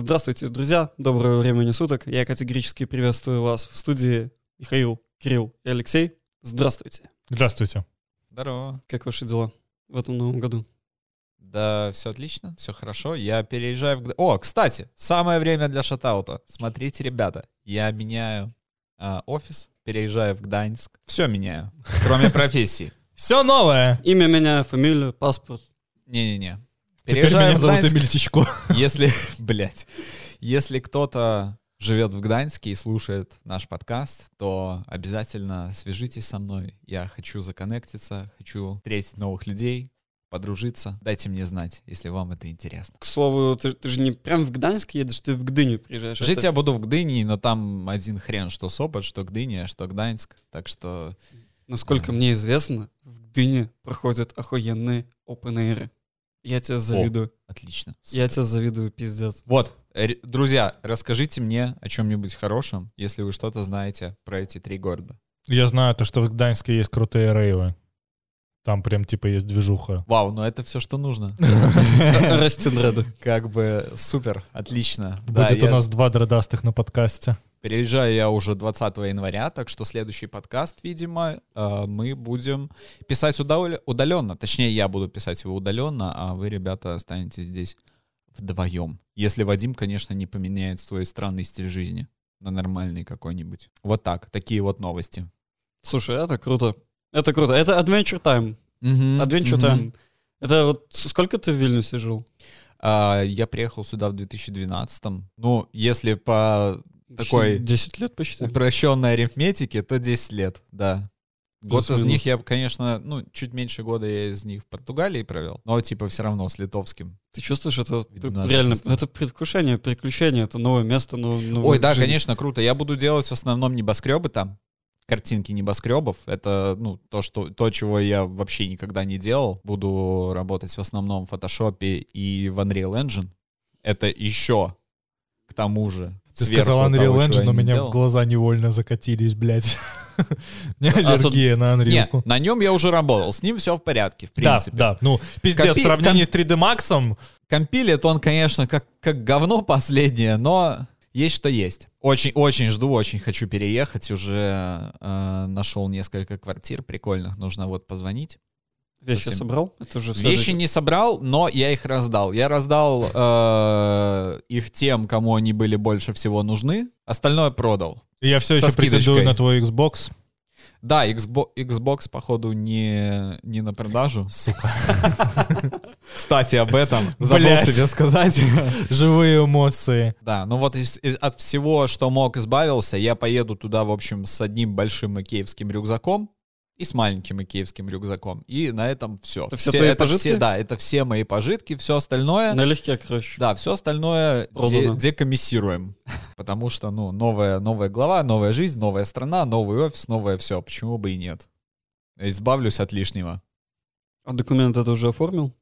Здравствуйте, друзья, доброго времени суток. Я категорически приветствую вас в студии Михаил, Кирилл и Алексей. Здравствуйте. Здравствуйте. Здорово. Как ваши дела в этом новом году? Да, все отлично, все хорошо. Я переезжаю в... О, кстати, самое время для шатаута. Смотрите, ребята, я меняю а, офис, переезжаю в Гданьск. Все меняю, кроме профессии. Все новое. Имя меня, фамилию, паспорт. Не-не-не. Теперь меня в зовут Гданьск. Эмиль Тичко. Если, блядь, если кто-то живет в Гданьске и слушает наш подкаст, то обязательно свяжитесь со мной. Я хочу законнектиться, хочу встретить новых людей, подружиться. Дайте мне знать, если вам это интересно. К слову, ты, ты же не прям в Гданьск едешь, ты в Гдыню приезжаешь. Жить Это- я буду в Гдыне, но там один хрен, что Сопот, что Гдыня, что Гданьск. Так что Насколько мне известно, в Гдыне проходят охуенные open Я тебя завидую. отлично. Я супер. тебя завидую, пиздец. Вот, друзья, расскажите мне о чем-нибудь хорошем, если вы что-то знаете про эти три города. Я знаю то, что в Гданьске есть крутые рейвы. Там прям типа есть движуха. Вау, ну это все, что нужно. Растинреды. Как бы супер, отлично. Будет я- у нас два дредастых на подкасте. Переезжаю я уже 20 января, так что следующий подкаст, видимо, э, мы будем писать удал- удаленно. Точнее, я буду писать его удаленно, а вы, ребята, останетесь здесь вдвоем. Если Вадим, конечно, не поменяет свой странный стиль жизни на нормальный какой-нибудь. Вот так, такие вот новости. Слушай, это круто. Это круто. Это Adventure Time. Мгм, Adventure мгм. Time. Это вот сколько ты в Вильнюсе жил? А, я приехал сюда в 2012. Ну, если по Такой 10 лет почти. упрощенной арифметике, то 10 лет, да. Год из Плюс-минус. них я, конечно, ну, чуть меньше года я из них в Португалии провел, но типа все равно с литовским. Ты чувствуешь, это Видно, реально, артистом. это предвкушение, приключение, это новое место, но Ой, да, конечно, круто. Я буду делать в основном небоскребы там, картинки небоскребов. Это, ну, то, что, то, чего я вообще никогда не делал. Буду работать в основном в фотошопе и в Unreal Engine. Это еще тому же. Ты сказал Unreal Engine, но меня делал. в глаза невольно закатились, блядь. У меня А аллергия на Unreal. на нем я уже работал, с ним все в порядке, в Да, принципе. да, ну, пиздец, в сравнении с 3D Max, Компилит он, конечно, как, как говно последнее, но есть что есть. Очень-очень жду, очень хочу переехать. Уже э, нашел несколько квартир прикольных. Нужно вот позвонить. Вещи совсем. собрал? Это уже Вещи не собрал, но я их раздал. Я раздал э, их тем, кому они были больше всего нужны. Остальное продал. я все Со еще претендую скидочкой. на твой Xbox. Да, Xbox, Xbox походу, не, не на продажу. Сука. Кстати, об этом забыл тебе сказать. Живые эмоции. Да, ну вот из- из- от всего, что мог, избавился. Я поеду туда, в общем, с одним большим икеевским рюкзаком и с маленьким икеевским рюкзаком. И на этом все. Это все твои пожитки? Все, да, это все мои пожитки, все остальное. Налегке, короче. Да, все остальное де- Продано. декомиссируем. Потому что, ну, новая, новая глава, новая жизнь, новая страна, новый офис, новое все. Почему бы и нет? Избавлюсь от лишнего. А документ это уже оформил?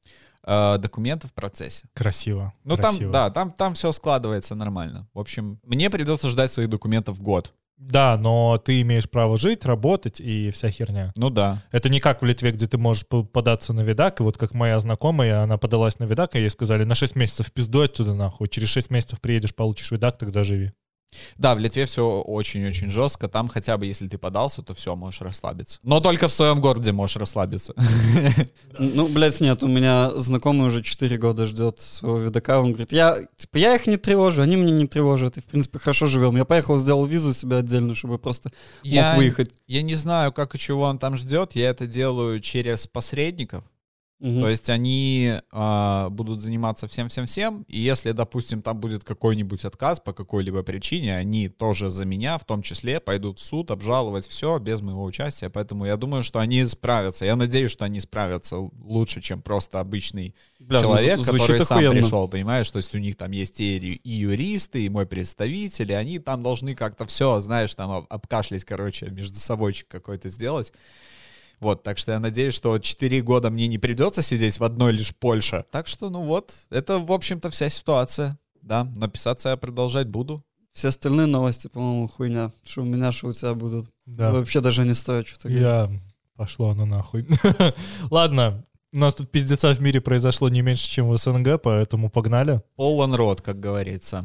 Э, документы в процессе. Красиво. Ну красиво. там, да, там, там все складывается нормально. В общем, мне придется ждать своих документов год. Да, но ты имеешь право жить, работать и вся херня. Ну да. Это не как в Литве, где ты можешь по- податься на видак, и вот как моя знакомая, она подалась на видак, и ей сказали, на 6 месяцев пизду отсюда нахуй, через 6 месяцев приедешь, получишь видак, тогда живи. Да, в Литве все очень-очень жестко. Там хотя бы, если ты подался, то все, можешь расслабиться. Но только в своем городе можешь расслабиться. Ну, блядь, нет, у меня знакомый уже 4 года ждет своего видака, он говорит, я, типа, я их не тревожу, они меня не тревожат, и, в принципе, хорошо живем. Я поехал, сделал визу себе отдельно, чтобы просто мог выехать. я не знаю, как и чего он там ждет. Я это делаю через посредников. Мгм. То есть они а, будут заниматься всем-всем-всем, и если, допустим, там будет какой-нибудь отказ по какой-либо причине, они тоже за меня, в том числе, пойдут в суд, обжаловать все без моего участия, поэтому я думаю, что они справятся. Я надеюсь, что они справятся лучше, чем просто обычный Бля, ну, человек, звучит который сам охуенно. пришел, понимаешь, то есть у них там есть и, и юристы, и мой представитель, и они там должны как-то все, знаешь, там об- обкашлять, короче, между собойчик какой-то сделать. Вот, так что я надеюсь, что 4 года мне не придется сидеть в одной лишь Польше. Так что, ну вот, это, в общем-то, вся ситуация. Да, но писаться я продолжать буду. Все остальные новости, по-моему, хуйня. Что у меня, что у тебя будут. Да. Вообще даже не стоит что-то говорить. Я... Пошло оно нахуй. Ладно, У нас тут пиздеца в мире произошло не меньше, чем в СНГ, поэтому погнали. Полон рот, как говорится.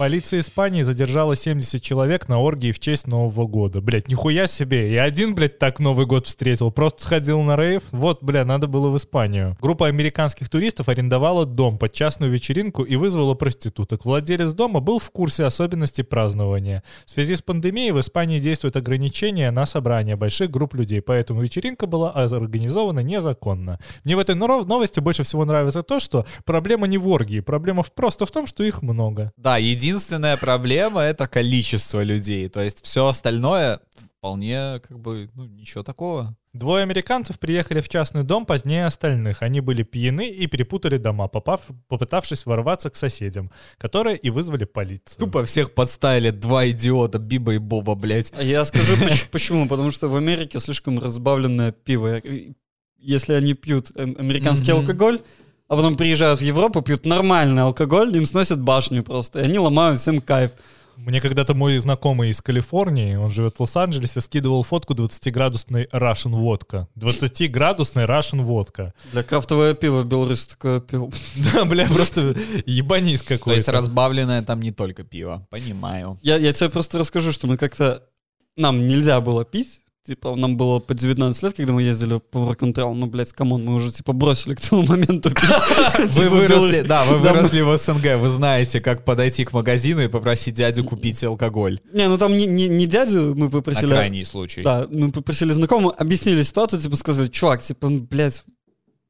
Полиция Испании задержала 70 человек на оргии в честь Нового года. Блять, нихуя себе. Я один, блядь, так Новый год встретил. Просто сходил на рейв. Вот, бля, надо было в Испанию. Группа американских туристов арендовала дом под частную вечеринку и вызвала проституток. Владелец дома был в курсе особенностей празднования. В связи с пандемией в Испании действуют ограничения на собрание больших групп людей, поэтому вечеринка была организована незаконно. Мне в этой новости больше всего нравится то, что проблема не в оргии, проблема просто в том, что их много. Да, единственное единственная проблема — это количество людей. То есть все остальное вполне как бы, ну, ничего такого. Двое американцев приехали в частный дом позднее остальных. Они были пьяны и перепутали дома, попав, попытавшись ворваться к соседям, которые и вызвали полицию. Тупо всех подставили два идиота, Биба и Боба, блядь. А я скажу почему. Потому что в Америке слишком разбавленное пиво. Если они пьют эм, американский алкоголь, а потом приезжают в Европу, пьют нормальный алкоголь, им сносят башню просто, и они ломают всем кайф. Мне когда-то мой знакомый из Калифорнии, он живет в Лос-Анджелесе, скидывал фотку 20-градусной Russian vodka. 20-градусной Russian vodka. Бля, крафтовое пиво Беларусь такое пил. Да, бля, просто ебанись какой-то. То есть разбавленное там не только пиво, понимаю. Я, я тебе просто расскажу, что мы как-то... Нам нельзя было пить, Типа, нам было по 19 лет, когда мы ездили по Work Ну, блядь, come on, мы уже, типа, бросили к тому моменту. Вы типа, выросли, да, вы выросли в СНГ, вы знаете, как подойти к магазину и попросить дядю купить алкоголь. Не, ну там не дядю мы попросили. На крайний случай. Да, мы попросили знакомого, объяснили ситуацию, типа, сказали, чувак, типа, блядь,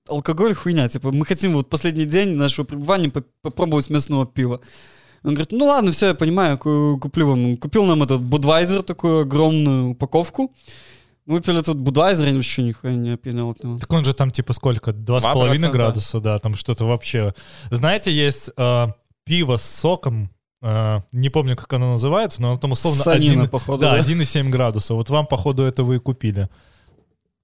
алкоголь хуйня, типа, мы хотим вот последний день нашего пребывания попробовать местного пива. Он говорит, ну ладно, все, я понимаю, куплю вам. Он купил нам этот Будвайзер, такую огромную упаковку. Мы выпили этот Будвайзер, я вообще нихуя не опьянел от него. Так он же там типа сколько? Два с половиной градуса, да, там что-то вообще. Знаете, есть э, пиво с соком, Uh, не помню, как оно называется, но оно там условно Санина, 1, походу, да, да? 1,7 градуса. Вот вам, походу, это вы и купили.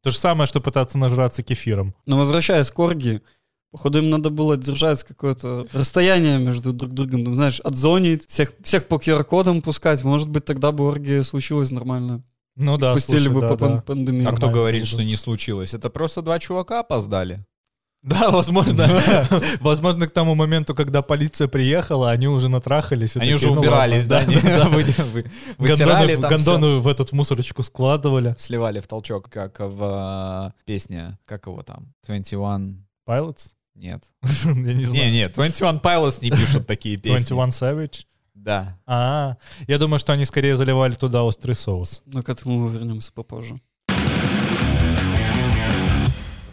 То же самое, что пытаться нажраться кефиром. Но возвращаясь к оргии, Походу, им надо было держать какое-то расстояние между друг другом, ну, знаешь, отзонить, всех, всех по QR-кодам пускать. Может быть, тогда бы оргия случилась нормально. Ну да, Пустили слушай, бы да, по да. пандемии. А кто говорит, что не случилось? Это просто два чувака опоздали. Да, возможно. возможно, к тому моменту, когда полиция приехала, они уже натрахались. Они уже убирались, да? Вытирали Гондоны в этот мусорочку складывали. Сливали в толчок, как в э, песне, как его там, 21... Pilots? Нет. Я не знаю. Не, нет, 21 Pilots не пишут такие песни. 21 Savage? Да. А, я думаю, что они скорее заливали туда острый соус. Но к этому мы вернемся попозже.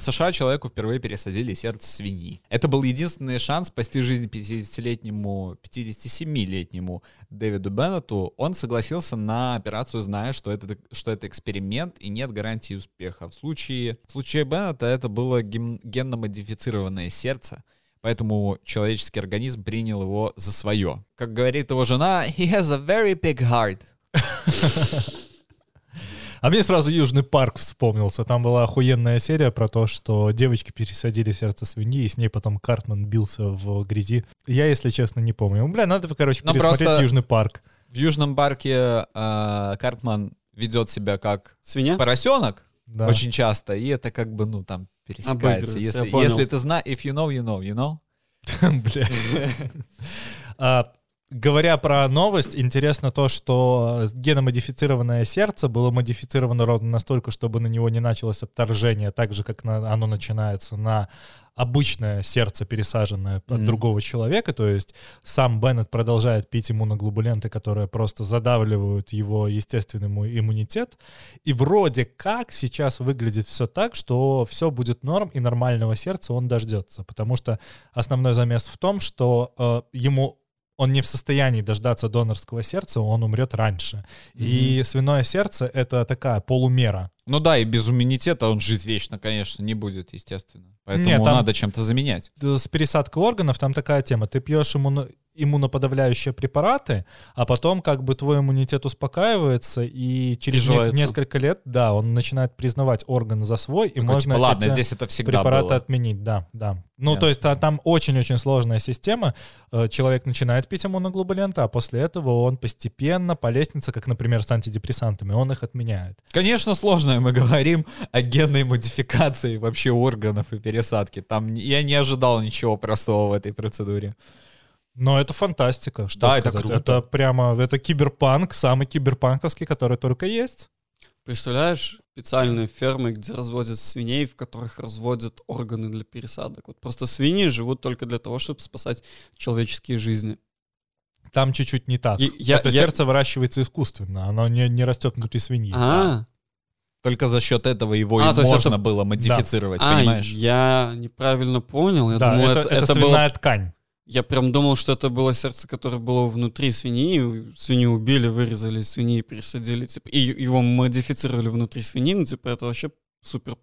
США человеку впервые пересадили сердце свиньи. Это был единственный шанс спасти жизнь 50-летнему, 57-летнему Дэвиду Беннету. Он согласился на операцию, зная, что это, что это эксперимент и нет гарантии успеха. В случае, в случае Беннета это было генно-модифицированное сердце, поэтому человеческий организм принял его за свое. Как говорит его жена, he has a very big heart. А мне сразу Южный парк вспомнился. Там была охуенная серия про то, что девочки пересадили сердце свиньи, и с ней потом Картман бился в грязи. Я, если честно, не помню. Бля, надо, короче, Но пересмотреть Южный парк. В Южном парке э, Картман ведет себя как свинья, поросенок да. очень часто, и это как бы, ну, там, пересекается. Если, если ты знаешь, if you know, you know, you know. Блядь. Говоря про новость, интересно то, что геномодифицированное сердце было модифицировано ровно настолько, чтобы на него не началось отторжение, так же, как на, оно начинается на обычное сердце, пересаженное от другого человека. То есть сам Беннет продолжает пить иммуноглобуленты, которые просто задавливают его естественный иммунитет. И вроде как сейчас выглядит все так, что все будет норм, и нормального сердца он дождется. Потому что основной замес в том, что э, ему он не в состоянии дождаться донорского сердца, он умрет раньше. Mm-hmm. И свиное сердце — это такая полумера. Ну да, и без иммунитета он жить вечно, конечно, не будет, естественно. Поэтому Нет, там надо чем-то заменять. С пересадкой органов там такая тема. Ты пьешь иммуно... иммуноподавляющие препараты, а потом как бы твой иммунитет успокаивается, и через не- несколько лет, да, он начинает признавать орган за свой, и Такой, можно типа, ладно, здесь это всегда препараты было. отменить, да, да. Ну, то Ясно. есть а, там очень-очень сложная система. Э, Человек начинает пить иммуноглобулянты, а после этого он постепенно по лестнице, как, например, с антидепрессантами, он их отменяет. Конечно, сложное. Мы говорим о генной модификации вообще органов и пересадки. Там я не ожидал ничего простого в этой процедуре. Но это фантастика, что Да, это сказать. круто. Это прямо, это киберпанк, самый киберпанковский, который только есть. Представляешь, специальные фермы, где разводят свиней, в которых разводят органы для пересадок. Вот просто свиньи живут только для того, чтобы спасать человеческие жизни. Там чуть-чуть не так. И я- это я- сердце выращивается искусственно, оно не, не растет внутри свиньи. А, Только за счет этого его А, и можно это- было модифицировать, а, понимаешь? я неправильно понял. Я да, думал, это, это, это это было свиная ткань. Я прям думал, что это было сердце, которое было внутри свиньи. Свинью убили, вырезали свиньи, пересадили. Типа, и его модифицировали внутри свиньи. Ну, типа, это вообще супер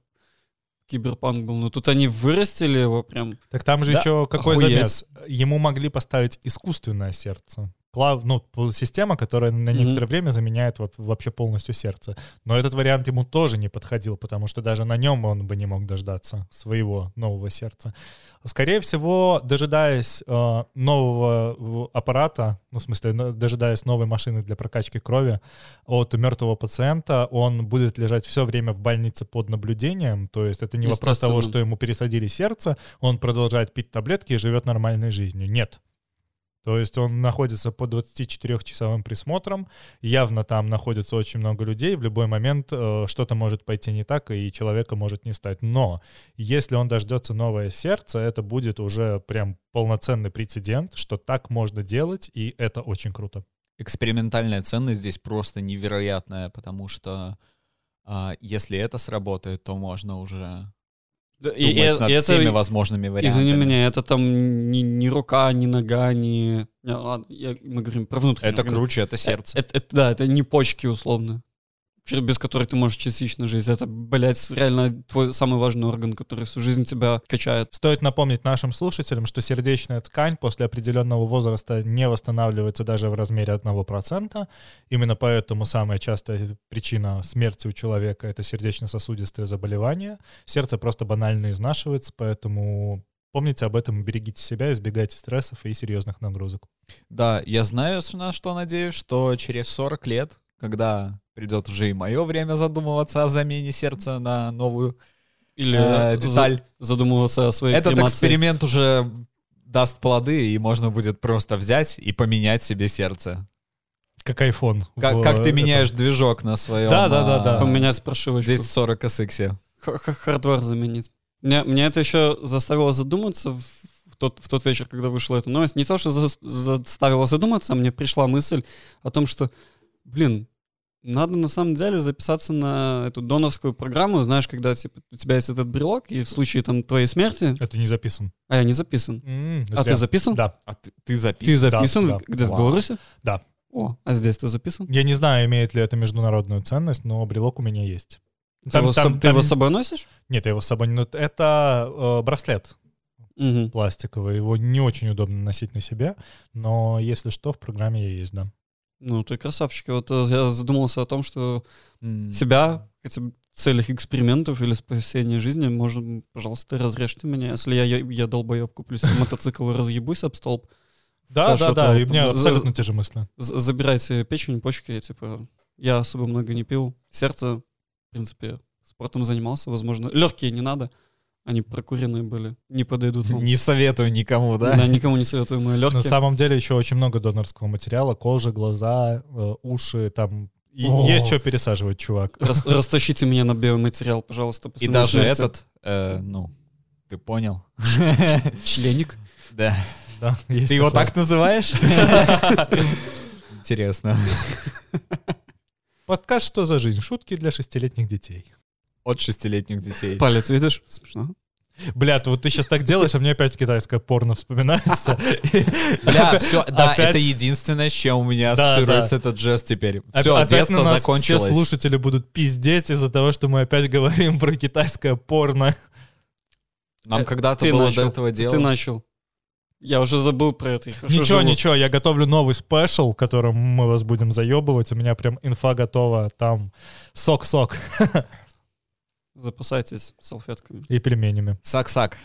киберпанк был. Но тут они вырастили его прям. Так там же Да, еще какой охуеть. замес? Ему могли поставить искусственное сердце. Плав, ну, система, которая на некоторое время заменяет во- вообще полностью сердце. Но этот вариант ему тоже не подходил, потому что даже на нем он бы не мог дождаться своего нового сердца. Скорее всего, дожидаясь э, нового аппарата, ну, в смысле, дожидаясь новой машины для прокачки крови от мертвого пациента, он будет лежать все время в больнице под наблюдением. То есть это не вопрос того, что ему пересадили сердце, он продолжает пить таблетки и живет нормальной жизнью. Нет. То есть он находится под 24-часовым присмотром, явно там находится очень много людей, в любой момент э, что-то может пойти не так, и человека может не стать. Но если он дождется новое сердце, это будет уже прям полноценный прецедент, что так можно делать, и это очень круто. Экспериментальная ценность здесь просто невероятная, потому что а, если это сработает, то можно уже Да, думать и, и- над и это, всеми возможными вариантами. извини меня, это там ни, ни рука, ни нога, ни... Не, ладно, я- мы говорим про внутреннюю. Это круче, это сердце. Это, это- да, это не почки условно. Без которой ты можешь частично жить. Это, блядь, реально твой самый важный орган, который всю жизнь тебя качает. Стоит напомнить нашим слушателям, что сердечная ткань после определенного возраста не восстанавливается даже в размере 1%. Именно поэтому самая частая причина смерти у человека — это сердечно-сосудистые заболевания. Сердце просто банально изнашивается, поэтому помните об этом, берегите себя, избегайте стрессов и серьезных нагрузок. Да, я знаю, на что надеюсь, что через 40 лет, когда придет уже и мое время задумываться о замене сердца на новую Или э, за- деталь, задумываться о своей этот кремации. эксперимент уже даст плоды, и можно будет просто взять и поменять себе сердце. Как iPhone. Как, в как ты этом. меняешь движок на своем Да, да, да, да. а, Поменять прошивочку. 240 SX. Хардвар заменить. Мне, мне это еще заставило задуматься в, в тот, в тот вечер, когда вышла эта новость. Не то, что за- заставило задуматься, а мне пришла мысль о том, что, блин, надо на самом деле записаться на эту донорскую программу, знаешь, когда типа, у тебя есть этот брелок, и в случае там твоей смерти... Это не записан. А я не записан. М, А ты записан? Да. А ты, ты записан? Ты записан? да. Где, в Вау. Беларуси? Да. О, а здесь ты записан? Я не знаю, имеет ли это международную ценность, но брелок у меня есть. Ты, его, с соб- ты его с собой носишь? Нет, я его с собой не... но Это э, браслет Мгм. пластиковый. Его не очень удобно носить на себе, но если что, в программе я есть, да. Ну, ты красавчик. Вот э, я задумался о том, что М. себя хотя бы в целях экспериментов или спасения жизни, можно, пожалуйста, разрежьте меня. Если я, я, я долбоеб, куплю себе мотоцикл и разъебусь об столб, Да, да, да, и у меня абсолютно те же мысли. забирайте печень, почки, типа, я особо много не пил. Сердце, в принципе, спортом занимался, возможно. Легкие не надо, они прокуренные были, не подойдут вам. Не советую никому, да? Да, никому не советую мои На легкие. самом деле еще очень много донорского материала. Кожа, глаза, э, уши, там... И О. есть что пересаживать, чувак. Рас- растащите меня на биоматериал, пожалуйста. И даже этот, э, ну, ты понял? Членик. Да. Да, есть Ты его такое. так называешь? Интересно. Подкаст «Что за жизнь?» Шутки для шестилетних детей. От шестилетних детей. Палец, видишь? Смешно. Блядь, вот ты сейчас так делаешь, а мне опять китайское порно вспоминается. Бля, все, да, это единственное, с чем у меня ассоциируется этот жест теперь. Все, детство закончилось. Все слушатели будут пиздеть из-за того, что мы опять говорим про китайское порно. Нам Э, когда-то Ты было начал. до этого Ты дела. начал. Я уже забыл про это. Ничего, живу. ничего, я готовлю новый спешл, которым мы вас будем заебывать. У меня прям инфа готова. Там сок-сок Запасайтесь салфетками. и пельменями. Сак-сак.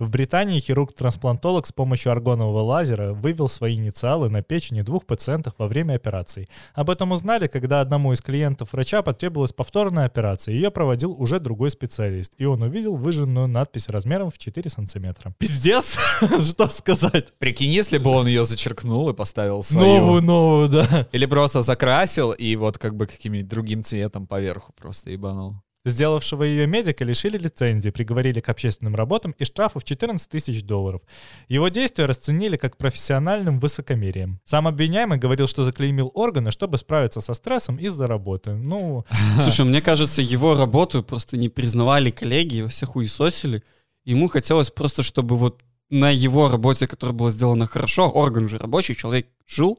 В Британии хирург-трансплантолог с помощью аргонового лазера вывел свои инициалы на печени двух пациентов во время операции. Об этом узнали, когда одному из клиентов врача потребовалась повторная операция. Ее проводил уже другой специалист, и он увидел выжженную надпись размером в 4 сантиметра. Пиздец! Что сказать? Прикинь, если бы он ее зачеркнул и поставил свою. Новую, новую, да. Или просто закрасил и вот как бы каким-нибудь другим цветом поверху просто ебанул. Сделавшего ее медика лишили лицензии, приговорили к общественным работам и штрафу в 14 тысяч долларов. Его действия расценили как профессиональным высокомерием. Сам обвиняемый говорил, что заклеймил органы, чтобы справиться со стрессом из-за работы. Ну, Слушай, мне кажется, его работу просто не признавали коллеги, его все хуесосили. Ему хотелось просто, чтобы вот на его работе, которая была сделана хорошо, орган же рабочий, человек жил,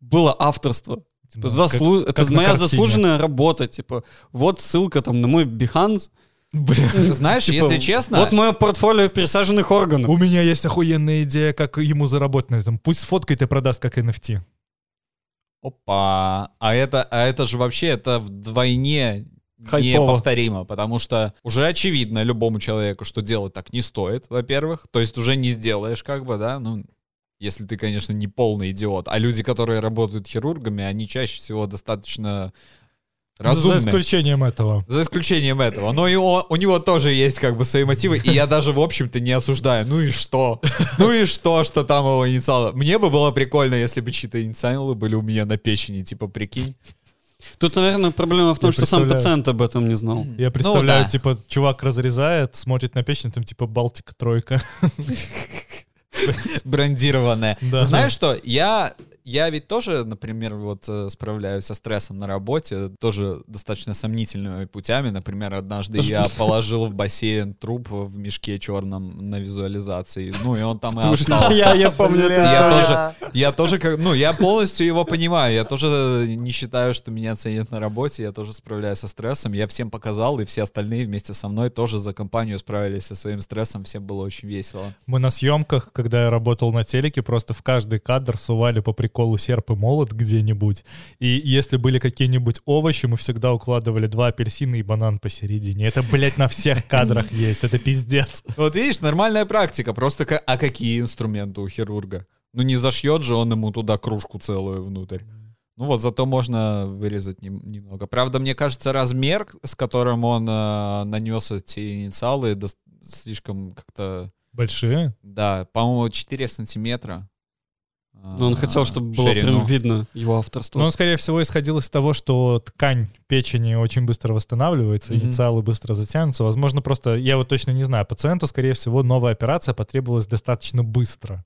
было авторство. Типа, заслу- как- Это как моя картине. заслуженная работа. Типа, вот ссылка там на мой Behance. Бля. Знаешь, Типа, если честно, Вот мое портфолио пересаженных органов. У меня есть охуенная идея, как ему заработать на этом. Пусть сфоткает и продаст как NFT. Опа. А это, а это же вообще это вдвойне Хайпово. неповторимо, потому что уже очевидно любому человеку, что делать так не стоит, во-первых. То есть уже не сделаешь, как бы, да, ну, если ты, конечно, не полный идиот. А люди, которые работают хирургами, они чаще всего достаточно разумны. За исключением этого. За исключением этого. Но и он- у него тоже есть как бы свои мотивы, и я даже, в общем-то, не осуждаю. Ну и что? Ну и что, что там его инициалы? Мне бы было прикольно, если бы чьи-то инициалы были у меня на печени, типа, прикинь. Тут, наверное, проблема в том, Я что сам пациент об этом не знал. Я представляю, да. типа, чувак разрезает, смотрит на печень, там типа Балтика тройка. Брендированная. Да. Знаешь что, я... Я ведь тоже, например, вот э, справляюсь со стрессом на работе, тоже достаточно сомнительными путями. Например, однажды я положил в бассейн труп в мешке черном на визуализации. Ну, и он там и остался. я, я помню эту Я тоже, я тоже, как, ну, я полностью его понимаю. Я тоже не считаю, что меня ценят на работе. Я тоже справляюсь со стрессом. Я всем показал, и все остальные вместе со мной тоже за компанию справились со своим стрессом. Всем было очень весело. Мы на съемках, когда я работал на телеке, просто в каждый кадр сували по приколу серп и молот где-нибудь. И если были какие-нибудь овощи, мы всегда укладывали два апельсина и банан посередине. Это, блядь, на всех кадрах есть. Это пиздец. Вот видишь, нормальная практика. Просто а какие инструменты у хирурга? Ну не зашьет же он ему туда кружку целую внутрь. Ну вот, зато можно вырезать нем- немного. Правда, мне кажется, размер, с которым он э, нанес эти инициалы, слишком как-то... Большие? Да, по-моему, 4 сантиметра. Но он хотел, чтобы было ширину. прям видно его авторство. Но он, скорее всего, исходил из того, что ткань печени очень быстро восстанавливается, Мгм. инициалы быстро затянутся. Возможно, просто, я вот точно не знаю, пациенту, скорее всего, новая операция потребовалась достаточно быстро.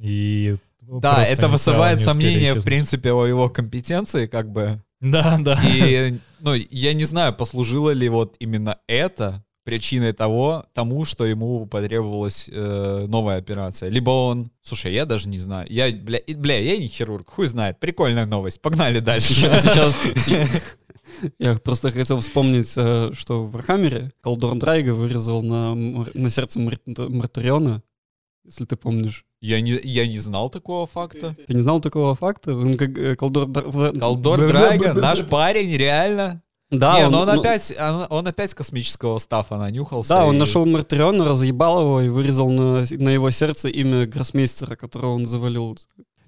И Да, это вызывает сомнения, в принципе, о его компетенции, как бы. Да, да. И, ну, я не знаю, послужило ли вот именно это причиной того, тому, что ему потребовалась э, новая операция. Либо он... Слушай, я даже не знаю. Я, бля, бля, я не хирург, хуй знает. Прикольная новость. Погнали дальше. Сейчас, я просто хотел вспомнить, э, что в Warhammer е Колдор Драйго вырезал на, на сердце Мор- Мортариона, если ты помнишь. Я не, я не знал такого факта. Ты не знал такого факта? Он как э, Колдор... Колдор Драйго, наш парень, реально. Да, не, но он ну, опять, он, он опять космического stuff а нанюхался. Да, он и- нашел Мартариона, разъебал его и вырезал на, на его сердце имя гроссмейстера, которого он завалил.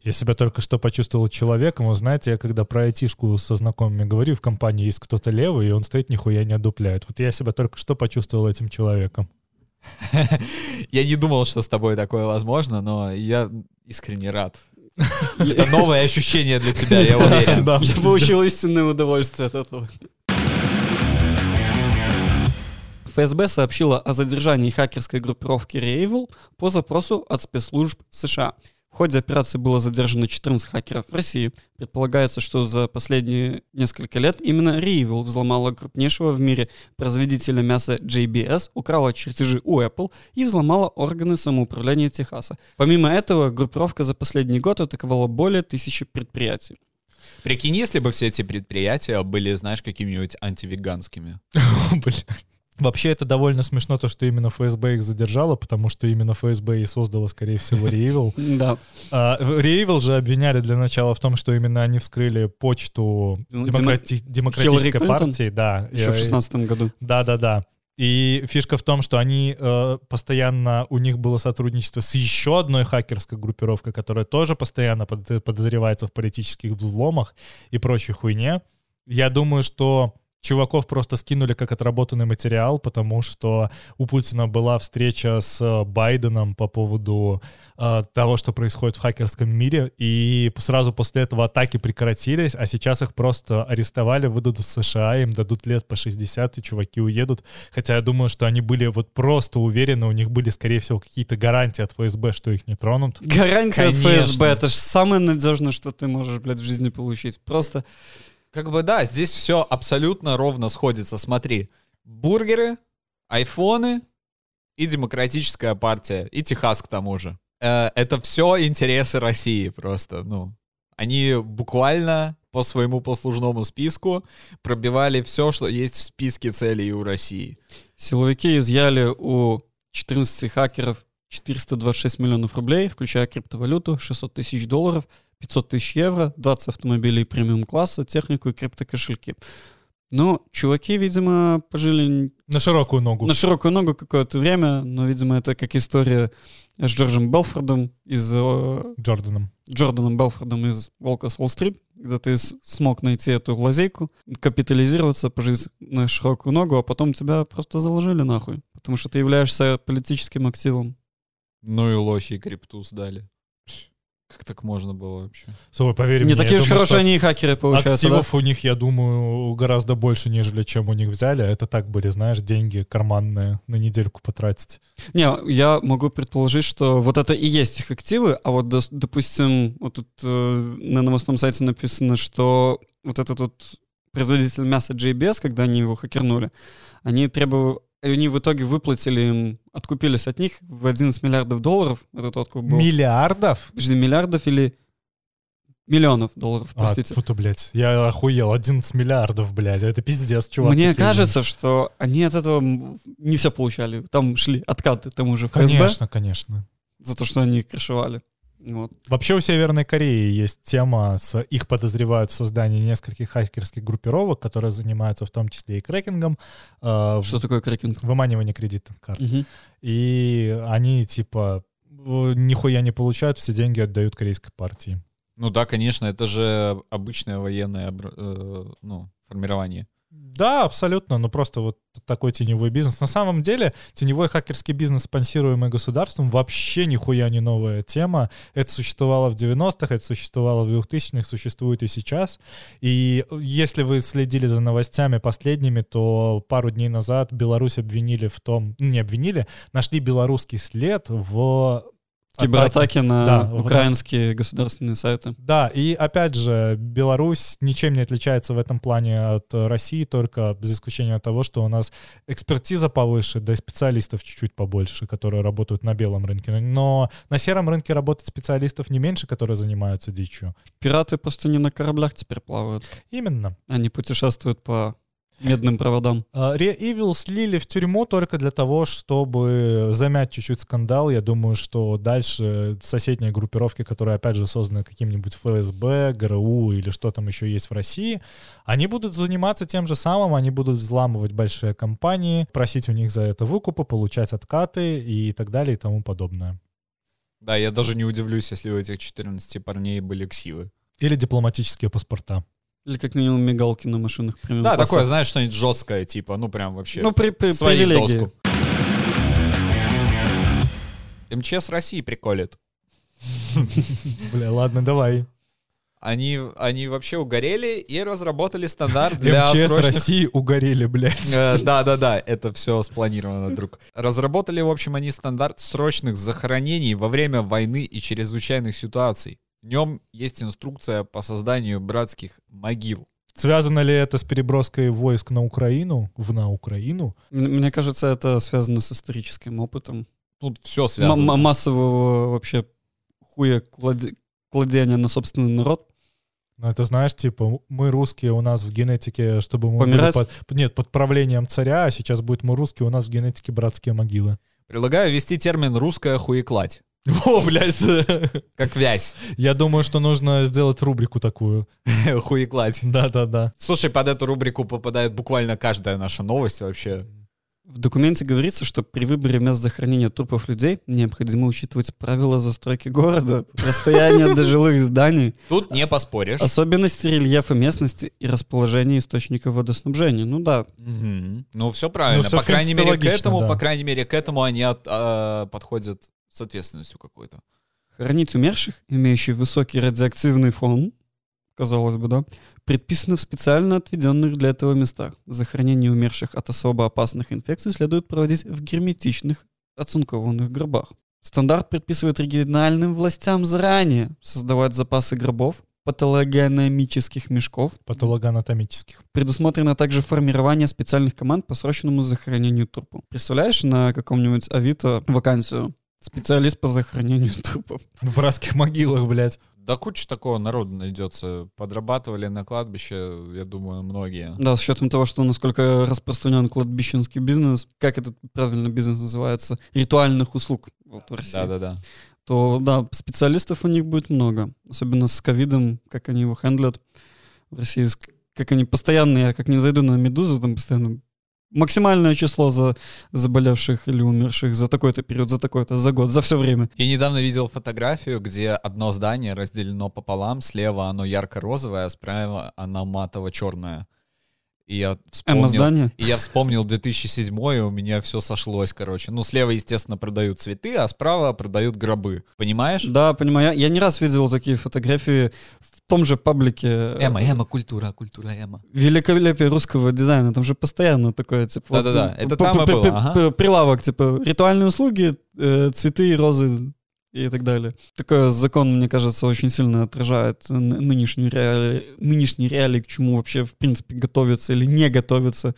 Я себя только что почувствовал человеком. Вы знаете, я когда про айтишку со знакомыми говорю, в компании есть кто-то левый, и он стоит нихуя не одупляет. Вот я себя только что почувствовал этим человеком. Я не думал, что с тобой такое возможно, но я искренне рад. Это новое ощущение для тебя, я уверен. Да, Я получил истинное удовольствие от этого. ФСБ сообщила о задержании хакерской группировки Rayville по запросу от спецслужб США. В ходе операции было задержано 14 хакеров в России. Предполагается, что за последние несколько лет именно Rayville взломала крупнейшего в мире производителя мяса JBS, украла чертежи у Apple и взломала органы самоуправления Техаса. Помимо этого, группировка за последний год атаковала более тысячи предприятий. Прикинь, если бы все эти предприятия были, знаешь, какими-нибудь антивеганскими. Бля. Вообще это довольно смешно, то, что именно ФСБ их задержало, потому что именно ФСБ и создало, скорее всего, Реевил. Да. Реевил же обвиняли для начала в том, что именно они вскрыли почту Ну, демократической партии. Да. Еще в Э, шестнадцатом году. Да-да-да. И фишка в том, что они э, постоянно, у них было сотрудничество с еще одной хакерской группировкой, которая тоже постоянно под- подозревается в политических взломах и прочей хуйне. Я думаю, что чуваков просто скинули как отработанный материал, потому что у Путина была встреча с Байденом по поводу э, того, что происходит в хакерском мире, и сразу после этого атаки прекратились, а сейчас их просто арестовали, выдадут в США, им дадут лет по 60, и чуваки уедут. Хотя я думаю, что они были вот просто уверены, у них были, скорее всего, какие-то гарантии от ФСБ, что их не тронут. Гарантия от. ФСБ, это же самое надежное, что ты можешь, блядь, в жизни получить. Просто Как бы да, здесь все абсолютно ровно сходится. Смотри, бургеры, айфоны и демократическая партия, и Техас к тому же. Э, это все интересы России просто, ну. Они буквально по своему послужному списку пробивали все, что есть в списке целей у России. силовики изъяли у 14 хакеров 426 миллионов рублей, включая криптовалюту, 600 тысяч долларов, 500 тысяч евро, 20 автомобилей премиум-класса, технику и криптокошельки. Ну, чуваки, видимо, пожили На широкую ногу. на широкую ногу какое-то время, но, видимо, это как история с Джорджем Белфордом из э, Джорданом. Джорданом Белфордом из Волка с Уолл-стрит, где ты смог найти эту лазейку, капитализироваться, пожить на широкую ногу, а потом тебя просто заложили нахуй, потому что ты являешься политическим активом. Ну и лохи крипту сдали. Как так можно было вообще? Слушай, поверь Не мне, такие уж хорошие они и хакеры, получается, да? Активов у них, я думаю, гораздо больше, нежели чем у них взяли. Это так были, знаешь, деньги карманные на недельку потратить. Не, я могу предположить, что вот это и есть их активы, а вот, допустим, вот тут э, на новостном сайте написано, что вот этот вот производитель мяса JBS, когда они его хакернули, они требовали, они в итоге выплатили им, откупились от них в 11 миллиардов долларов, этот откуп был. Миллиардов? Подожди, миллиардов или миллионов долларов, А, простите. тьфу ты, блядь, я охуел, 11 миллиардов, блядь, это пиздец, чувак. Мне такие. кажется, что они от этого не все получали. Там шли откаты тому же ФСБ Конечно, конечно. за то, что они крышевали. Вот. Вообще у Северной Кореи есть тема, с, их подозревают в создании нескольких хакерских группировок, которые занимаются в том числе и крекингом, э, в- Что такое крекинг? выманивание кредитных карт. Мгм. И они типа нихуя не получают, все деньги отдают корейской партии. Ну да, конечно, это же обычное военное э, ну, формирование. Да, абсолютно, но просто вот такой теневой бизнес. На самом деле, теневой хакерский бизнес, спонсируемый государством, вообще нихуя не новая тема. Это существовало в 90-х, это существовало в 2000-х, существует и сейчас. И если вы следили за новостями последними, то пару дней назад Беларусь обвинили в том, ну, не обвинили, нашли белорусский след в Кибератаки на Да, в- украинские государственные сайты. Да, и опять же, Беларусь ничем не отличается в этом плане от России, только за исключением того, что у нас экспертиза повыше, да и специалистов чуть-чуть побольше, которые работают на белом рынке. Но на сером рынке работает специалистов не меньше, которые занимаются дичью. Пираты просто не на кораблях теперь плавают. Именно. Они путешествуют по медным проводам. Ре Evil слили в тюрьму только для того, чтобы замять чуть-чуть скандал. Я думаю, что дальше соседние группировки, которые, опять же, созданы каким-нибудь ФСБ, ГРУ или что там еще есть в России, они будут заниматься тем же самым, они будут взламывать большие компании, просить у них за это выкупы, получать откаты и так далее и тому подобное. Да, я даже не удивлюсь, если у этих 14 парней были ксивы. Или дипломатические паспорта. Или как минимум мигалки на машинах премиум Да, класса. такое, знаешь, что-нибудь жесткое, типа, ну прям вообще. Ну, при, при, привилегии. доску. МЧС России приколит. Бля, ладно, давай. Они, они вообще угорели и разработали стандарт для МЧС срочных... России угорели, блядь. Э, Да-да-да, это все спланировано, друг. Разработали, в общем, они стандарт срочных захоронений во время войны и чрезвычайных ситуаций. В нем есть инструкция по созданию братских могил. Связано ли это с переброской войск на Украину, в на Украину? Мне кажется, это связано с историческим опытом. Тут все связано. м- массового вообще хуя кладе- кладения на собственный народ. Ну, это знаешь, типа, мы русские, у нас в генетике, чтобы мы были Помирать? под, нет, под правлением царя, а сейчас будет мы русские, у нас в генетике братские могилы. Предлагаю ввести термин «русская хуекладь». О, блядь. Как вязь. Я думаю, что нужно сделать рубрику такую. Хуекладь. Да-да-да. Слушай, под эту рубрику попадает буквально каждая наша новость вообще. В документе говорится, что при выборе мест захоронения трупов людей необходимо учитывать правила застройки города, расстояние до жилых зданий, Тут не поспоришь. особенности рельефа местности и расположение источников водоснабжения. Ну да. Ну, все правильно. Ну, всё, по крайней мере, к этому, да. по крайней мере, к этому они от- а, подходят с ответственностью какой-то. хоронить умерших, имеющих высокий радиоактивный фон, казалось бы, да, предписано в специально отведенных для этого местах. Захоронение умерших от особо опасных инфекций следует проводить в герметичных оцинкованных гробах. Стандарт предписывает региональным властям заранее создавать запасы гробов, патологоанатомических мешков. Патологоанатомических. Предусмотрено также формирование специальных команд по срочному захоронению трупа. Представляешь на каком-нибудь Авито вакансию? Специалист по захоронению трупов. В братских могилах, блядь. Да куча такого народа найдется. Подрабатывали на кладбище, я думаю, многие. Да, с учетом того, что насколько распространен кладбищенский бизнес, как этот правильно бизнес называется, ритуальных услуг вот в России, Да-да-да. то да, специалистов у них будет много. Особенно с ковидом, как они его хендлят в России, как они постоянно, я как не зайду на Медузу, там постоянно максимальное число за заболевших или умерших за такой-то период, за такой-то, за год, за все время. Я недавно видел фотографию, где одно здание разделено пополам. Слева оно ярко-розовое, а справа оно матово-черное. И я вспомнил... И я вспомнил 2007 и у меня все сошлось, короче. Ну, слева, естественно, продают цветы, а справа продают гробы. Понимаешь? Да, понимаю. Я, я не раз видел такие фотографии в том же паблике. Эма, эма, культура, культура, эма. великолепие русского дизайна. Там же постоянно такое, типа... вот, Да-да-да, э, это там и было, ага. Прилавок, типа, ритуальные услуги, э, цветы, розы и так далее. Такой закон, мне кажется, очень сильно отражает ны- нынешнюю реали... нынешние реалии, к чему вообще, в принципе, готовятся или не готовятся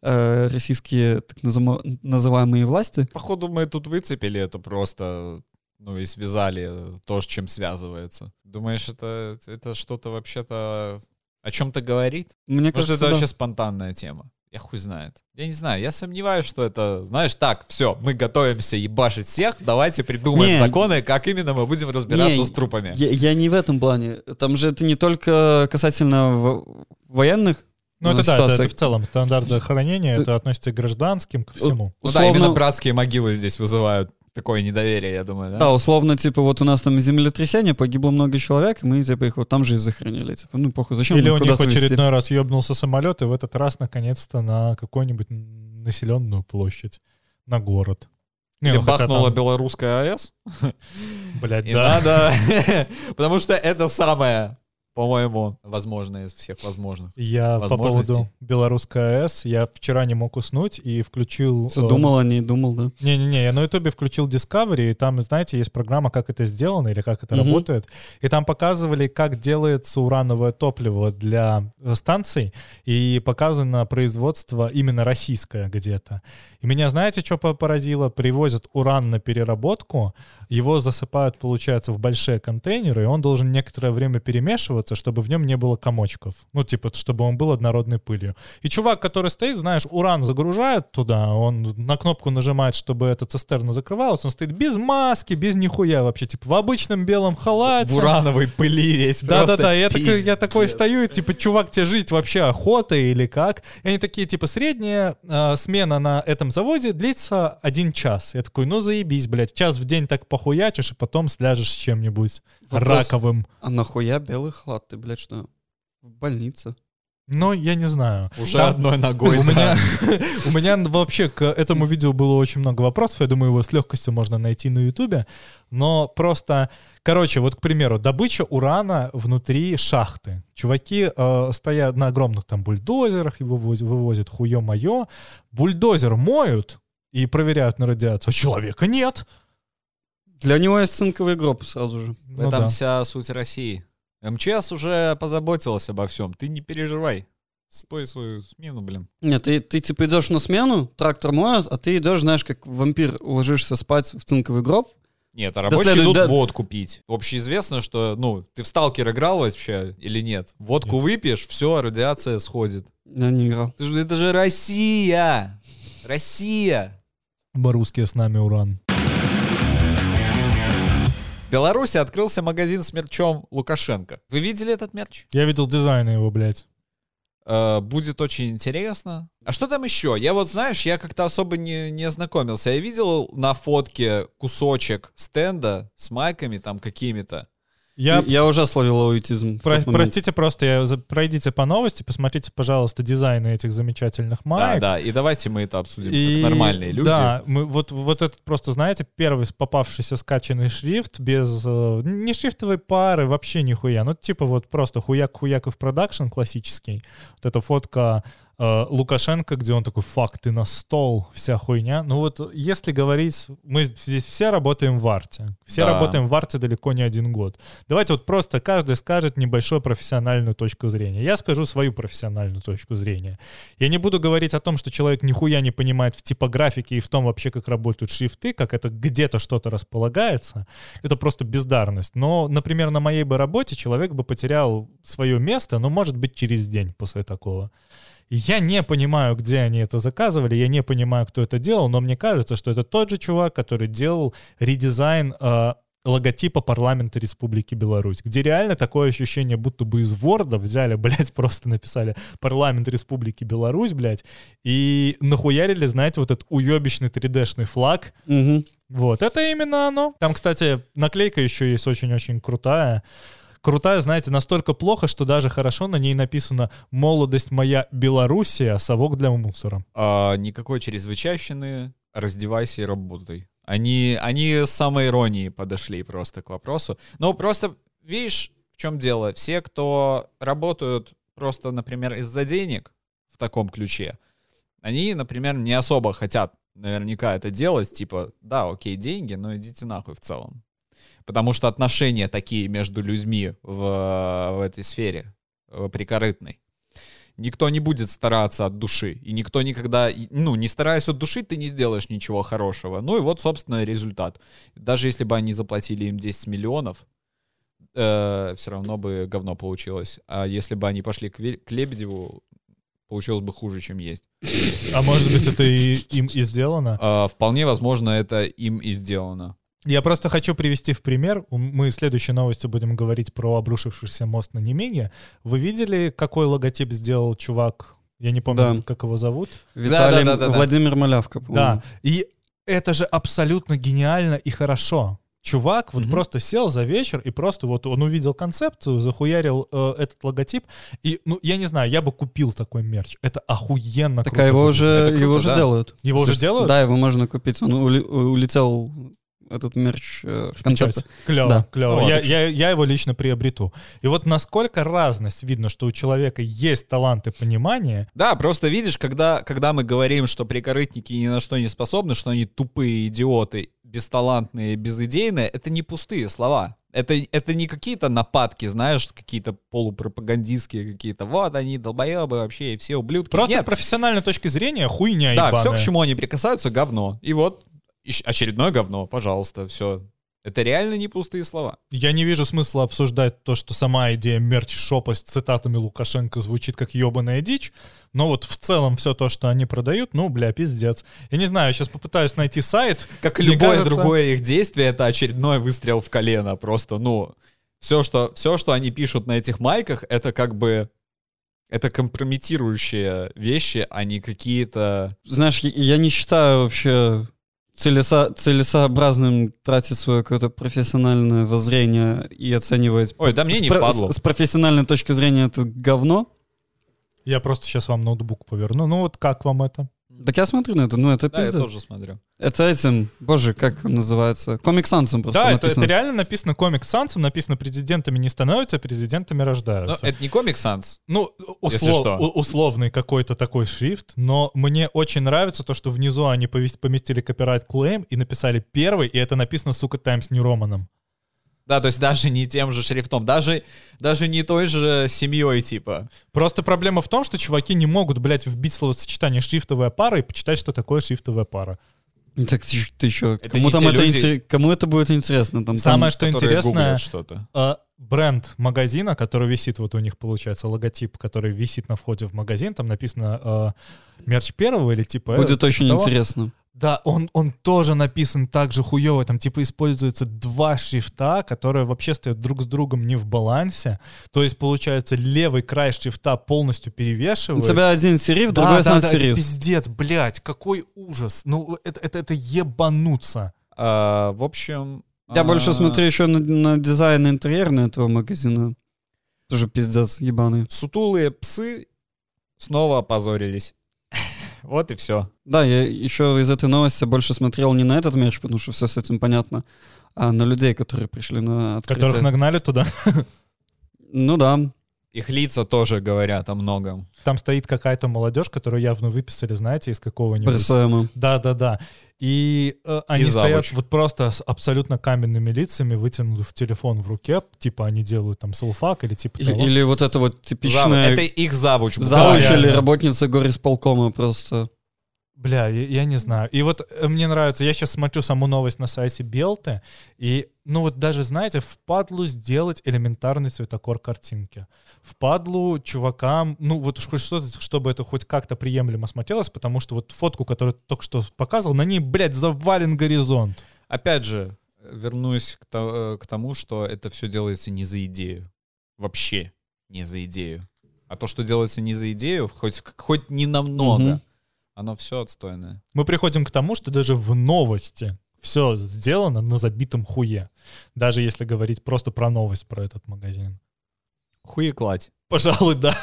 э, российские так называемые власти. Походу, мы тут выцепили это просто, ну, и связали то, с чем связывается. Думаешь, это, это что-то вообще-то о чем-то говорит? Мне Может, кажется, это да. вообще спонтанная тема? Я хуй знает. Я не знаю, я сомневаюсь, что это, знаешь, так, все, мы готовимся ебашить всех, давайте придумаем Не. законы, как именно мы будем разбираться Не, с трупами. Я, я не в этом плане. Там же это не только касательно военных Ну, это да, это, это в целом стандарт захоронения, Ты- это относится к гражданским, ко всему. Ну да, условно- именно братские могилы здесь вызывают такое недоверие, я думаю, да? Да, условно, типа, вот у нас там землетрясение, погибло много человек, и мы, типа, их вот там же и захоронили. Типа, ну, похуй, зачем Или у них в везти? очередной раз ебнулся самолет, и в этот раз, наконец-то, на какую-нибудь населенную площадь, на город. Не, Или ну, бахнула там, белорусская АЭС? блядь, Не да. надо, потому что это самое, по-моему, возможное из всех возможных. Я по поводу белорусской АЭС, я вчера не мог уснуть и включил... Всё, э, думал о ней, думал, да. Не-не-не, я на ютубе включил Discovery, и там, знаете, есть программа, как это сделано или как это Мгм. работает. И там показывали, как делается урановое топливо для э, станций, и показано производство именно российское где-то. И меня, знаете, что по- поразило? Привозят уран на переработку, его засыпают, получается, в большие контейнеры, и он должен некоторое время перемешиваться, чтобы в нем не было комочков. Ну, типа, чтобы он был однородной пылью. И чувак, который стоит, знаешь, уран загружает туда, он на кнопку нажимает, чтобы эта цистерна закрывалась, он стоит без маски, без нихуя вообще, типа, в обычном белом халате. В урановой пыли весь Да-да-да, я, такой, я такой стою, и, типа, чувак, тебе жить вообще охота или как? И они такие, типа, средняя э, смена на этом заводе длится один час. Я такой, ну заебись, блядь, час в день так похуячишь, и потом сляжешь с чем-нибудь Вопрос. раковым. А нахуя белый халат? Ты, блядь, что, в больнице? Ну, я не знаю. Уже Там- одной ногой. У да. меня, у меня вообще к этому видео было очень много вопросов. Я думаю, его с легкостью можно найти на Ютубе. Но просто, короче, вот, к примеру, добыча урана внутри шахты. Чуваки э, стоят на огромных там бульдозерах и вывозят, хуе-мое. Бульдозер моют и проверяют на радиацию. Человека нет. Для него есть цинковый гроб сразу же. В Ну этом да. вся суть России. МЧС уже позаботилась обо всем. Ты не переживай. Стой свою смену, блин. Нет, ты, ты типа идешь на смену, трактор моет, а ты идешь, знаешь, как вампир, ложишься спать в цинковый гроб, Нет, а рабочие следует- идут да- водку пить. Общеизвестно, что, ну, ты в сталкер играл вообще или нет? Водку выпьешь, все, радиация сходит. Я не играл. Это же, это же Россия! Россия! Барусские с нами уран. Беларуси открылся магазин с мерчом Лукашенко. Вы видели этот мерч? Я видел дизайны его, блядь. Э, будет очень интересно. А что там еще? Я вот, знаешь, я как-то особо не, не ознакомился. Я видел на фотке кусочек стенда с майками там какими-то. Я Я уже словил аутизм. Про- простите просто, я за- пройдите по новости, посмотрите, пожалуйста, дизайны этих замечательных Да, маек. да. И давайте мы это обсудим И- как нормальные люди. Да, мы, вот, вот этот просто, знаете, первый попавшийся скачанный шрифт без э, не шрифтовой пары, вообще нихуя. Ну, типа вот просто хуяк-хуяков продакшн классический. Вот эта фотка Лукашенко, где он такой, фак, ты на стол, вся хуйня. Ну вот если говорить, мы здесь все работаем в арте. Все Да. работаем в арте далеко не один год. Давайте вот просто каждый скажет небольшую профессиональную точку зрения. Я скажу свою профессиональную точку зрения. Я не буду говорить о том, что человек нихуя не понимает в типографике и в том вообще, как работают шрифты, как это где-то что-то располагается. Это просто бездарность. Но, например, на моей бы работе человек бы потерял свое место, ну, может быть, через день после такого. Я не понимаю, где они это заказывали, я не понимаю, кто это делал, но мне кажется, что это тот же чувак, который делал редизайн э, логотипа парламента Республики Беларусь, где реально такое ощущение, будто бы из Ворда взяли, блядь, просто написали парламент Республики Беларусь, блядь, и нахуярили, знаете, вот этот уебищный 3D-шный флаг, Мгм. вот, это именно оно. Там, кстати, наклейка еще есть очень-очень крутая. Крутая, знаете, настолько плохо, что даже хорошо на ней написано «Молодость моя Белоруссия, совок для мусора». А, никакой чрезвычайщины, раздевайся и работай. Они, они с самой иронией подошли просто к вопросу. Ну, просто, видишь, в чем дело? Все, кто работают просто, например, из-за денег в таком ключе, они, например, не особо хотят наверняка это делать, типа, да, окей, деньги, но идите нахуй в целом. Потому что отношения такие между людьми в, в этой сфере, э, прикорытной. Никто не будет стараться от души. И никто никогда, ну, не стараясь от души, ты не сделаешь ничего хорошего. Ну и вот, собственно, результат. Даже если бы они заплатили им 10 миллионов, все равно бы говно получилось. А если бы они пошли к, к Лебедеву, получилось бы хуже, чем есть. А может быть, это и им и сделано? А, вполне возможно, это им и сделано. Я просто хочу привести в пример. Мы в следующей новости будем говорить про обрушившийся мост на Немеге. Вы видели, какой логотип сделал чувак? Я не помню, Да. как его зовут. Виталий, да-да-да-да. Владимир Малявка, по-моему. Да. И это же абсолютно гениально и хорошо. Чувак вот Мгм. просто сел за вечер и просто вот он увидел концепцию, захуярил э, этот логотип. И, ну, я не знаю, я бы купил такой мерч. Это охуенно Так круто а его выглядит. уже, круто, его уже да. делают. Его уже Слушай, делают? Да, его можно купить. Он ули- улетел, этот мерч э, в концепте. Клево, Да. клево. Ну, я, я, я его лично приобрету. И вот насколько разность видно, что у человека есть талант и понимание. Да, просто видишь, когда, когда мы говорим, что прикорытники ни на что не способны, что они тупые идиоты, бесталантные, безыдейные, это не пустые слова. Это, это не какие-то нападки, знаешь, какие-то полупропагандистские какие-то. Вот они долбоебы вообще, и все ублюдки. Просто с Нет, профессиональной точки зрения хуйня да, ебаная. все, к чему они прикасаются, говно. И вот очередное говно, пожалуйста, все. Это реально не пустые слова. Я не вижу смысла обсуждать то, что сама идея мерч-шопа с цитатами Лукашенко звучит как ебаная дичь, но вот в целом все то, что они продают, ну, бля, пиздец. Я не знаю, сейчас попытаюсь найти сайт. Как и любое кажется- другое их действие, это очередной выстрел в колено. Просто, ну, все что, все, что они пишут на этих майках, это как бы... Это компрометирующие вещи, а не какие-то... Знаешь, я, я не считаю вообще целесо- целесообразным тратить свое какое-то профессиональное воззрение и оценивать... Ой, да мне не впадло. С, с профессиональной точки зрения это говно. Я просто сейчас вам ноутбук поверну. Ну вот как вам это? Так я смотрю на это, ну это Да, я пиздец. тоже смотрю. Это этим, боже, как он называется? Комик Сансом просто да, это, написано. это реально написано комик Сансом, написано президентами не становятся, а президентами Но рождаются. это не комик Санс. Ну, Если услов- что. у- условный какой-то такой шрифт, но мне очень нравится то, что внизу они повес- поместили копирайт клейм и написали первый, и это написано, сука, Times New Roman. Да, то есть даже не тем же шрифтом, даже, даже не той же семьей, типа. Просто проблема в том, что чуваки не могут, блядь, вбить словосочетание шрифтовая пара и почитать, что такое шрифтовая пара. Так ты, ты что, Это кому там это люди- кому это будет интересно? Там, Самое, там- что интересное, что-то. э, бренд магазина, который висит, вот у них получается логотип, который висит на входе в магазин, там написано э, мерч первого или типа... э, будет типа очень того. Да, он, он тоже написан так же хуево. Там типа используются два шрифта, которые вообще стоят друг с другом не в балансе. То есть, получается, левый край шрифта полностью У перевешивает. тебя один сериф, да, другой да, да, это сериф. пиздец, блядь, какой ужас. Ну, это, это, это ебануться. А, в общем... Я а, больше смотрю еще на, на дизайн интерьерный этого магазина. Тоже пиздец, ебаный. Сутулые псы снова опозорились. Вот и все. Да, я еще из этой новости больше смотрел не на этот мерч, потому что все с этим понятно, а на людей, которые пришли на открытие. Которых нагнали туда. Ну да. Их лица тоже говорят о многом. Там стоит какая-то молодежь, которую явно выписали, знаете, из какого-нибудь... БРСМ. Да, да, да. И э, они И стоят завуч. вот просто с абсолютно каменными лицами, вытянув телефон в руке, типа они делают там селфак или типа И- того. Или вот это вот типичное Это их завуч. завуч Да, или реально. работница горисполкома просто. Бля, я, я не знаю. И вот э, мне нравится, я сейчас смотрю саму новость на сайте Белты, и, ну вот даже, знаете, впадлу сделать элементарный цветокор картинки. Впадлу чувакам, ну вот уж хоть что-то, чтобы это хоть как-то приемлемо смотрелось, потому что вот фотку, которую ты только что показывал, на ней, блядь, завален горизонт. Опять же, вернусь к, то- э, к тому, что это все делается не за идею. Вообще не за идею. А то, что делается не за идею, хоть, хоть не намного, Мгм. Оно все отстойное. Мы приходим к тому, что даже в новости все сделано на забитом хуе. Даже если говорить просто про новость про этот магазин. Хуекладь. Пожалуй, да.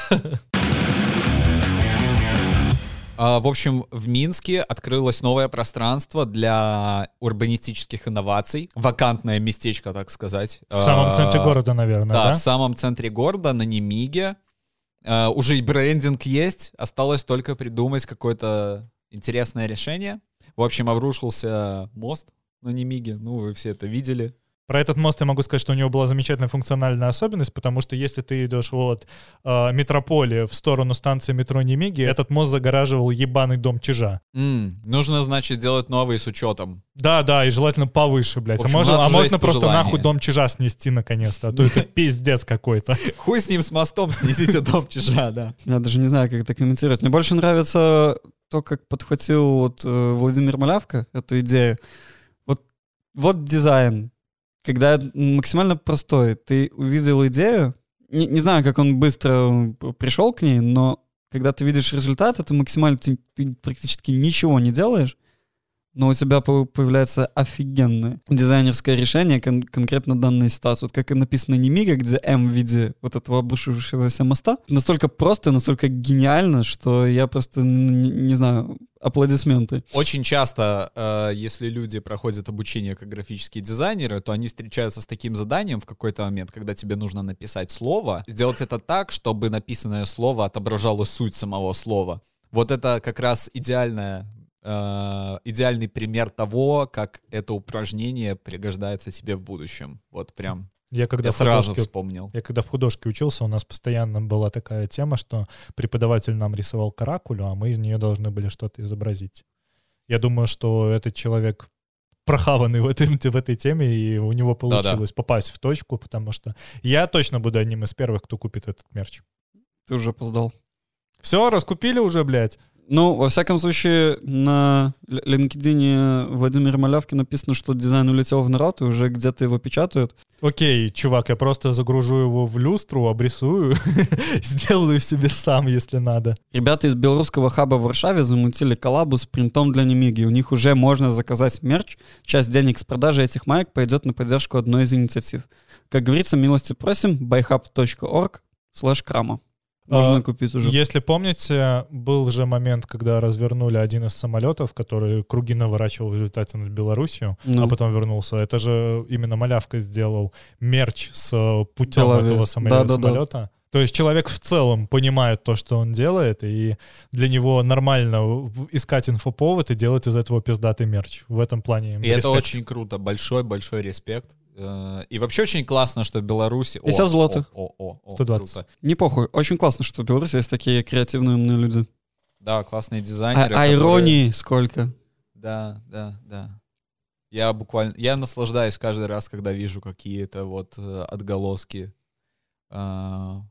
А, в общем, в Минске открылось новое пространство для урбанистических инноваций. Вакантное местечко, так сказать. В самом А, центре города, наверное, Да, да? в самом центре города, на Немиге. А, уже и брендинг есть. Осталось только придумать какое-то интересное решение. В общем, обрушился мост на Немиге. Ну, вы все это видели. Про этот мост я могу сказать, что у него была замечательная функциональная особенность, потому что если ты идешь от э, метрополии в сторону станции метро Немиги, этот мост загораживал ебаный дом Чижа. М, нужно, значит, делать новые с учетом. Да, да, и желательно повыше, блядь. В общем, а можно, а можно просто пожелание. нахуй дом Чижа снести наконец-то, а то это пиздец какой-то. Хуй с ним, с мостом, снесите дом чижа, да. Я даже не знаю, как это комментировать. Мне больше нравится то, как подхватил вот э, Владимир Малявка эту идею. Вот, вот дизайн. Когда максимально простой. Ты увидел идею, не, не знаю, как он быстро п- пришел к ней, но когда ты видишь результат, это максимально ты, ты практически ничего не делаешь, но у тебя по- появляется офигенное дизайнерское решение кон- конкретно данной ситуации. Вот как и написано Немига, где М в виде вот этого обрушившегося моста, настолько просто, настолько гениально, что я просто, не, знаю, аплодисменты. Очень часто, э, если люди проходят обучение как графические дизайнеры, то они встречаются с таким заданием в какой-то момент, когда тебе нужно написать слово, сделать это так, чтобы написанное слово отображало суть самого слова. Вот это как раз идеальная, идеальный пример того, как это упражнение пригождается тебе в будущем. Вот прям Я когда я сразу художке вспомнил. Я когда в художке учился, у нас постоянно была такая тема, что преподаватель нам рисовал каракулю, а мы из нее должны были что-то изобразить. Я думаю, что этот человек прохаванный в, этой в этой теме, и у него Да-да. получилось попасть в точку, потому что я точно буду одним из первых, кто купит этот мерч. Ты уже опоздал. Все, раскупили уже, блядь? Ну, во всяком случае, на LinkedIn Владимира Малявки написано, что дизайн улетел в народ, и уже где-то его печатают. Окей, чувак, я просто загружу его в люстру, обрисую, сделаю себе сам, если надо. Ребята из белорусского хаба в Варшаве замутили коллабу с принтом для Немиги. У них уже можно заказать мерч. Часть денег с продажи этих маек пойдет на поддержку одной из инициатив. Как говорится, милости просим, byhub.org slash крама. Можно А, купить уже. Если помните, был же момент, когда развернули один из самолетов, который круги наворачивал в результате над Белоруссию, Ну, а потом вернулся. Это же именно Малявка сделал мерч с э, путем Голове. этого самоле- Да-да-да. самолета. То есть человек в целом понимает то, что он делает, и для него нормально искать инфоповод и делать из этого пиздатый мерч. В этом плане. И это респект. очень круто. Большой-большой респект. Э, И вообще очень классно, что в Беларуси... 50 О, злотых. О, о, о, о, 120. круто. Не похуй. Очень классно, что в Беларуси есть такие креативные умные люди. Да, классные А, дизайнеры. а которые- иронии сколько. Да, да, да. Я буквально, я наслаждаюсь каждый раз, когда вижу какие-то вот э, отголоски а,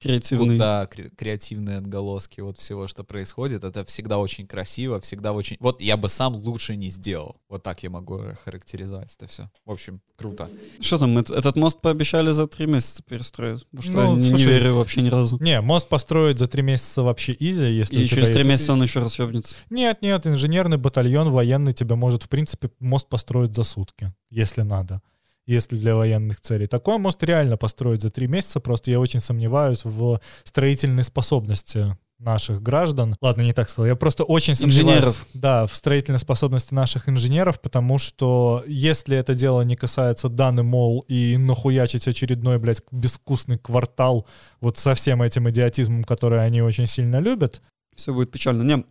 Креативный. Вот, да, кре- креативные отголоски вот всего, что происходит. Это всегда очень красиво, всегда очень... Вот я бы сам лучше не сделал. Вот так я могу характеризовать это все. В общем, круто. Что там, эт- этот мост пообещали за три месяца перестроить? Потому что Ну, я не, слушай, не верю вообще ни разу. Не, мост построить за три месяца вообще изи, если И через три есть- месяца он еще раз ебнется. Нет, нет, инженерный батальон военный тебе может, в принципе, мост построить за сутки, если надо. Если для военных целей. Такой мост реально построить за три месяца, просто я очень сомневаюсь в строительной способности наших граждан. Ладно, не так сказал. Я просто очень сомневаюсь Инженеров. да, в строительной способности наших инженеров, потому что если это дело не касается Даны Мол и нахуячить очередной, блядь, безвкусный квартал вот со всем этим идиотизмом, который они очень сильно любят, Все будет печально. Не,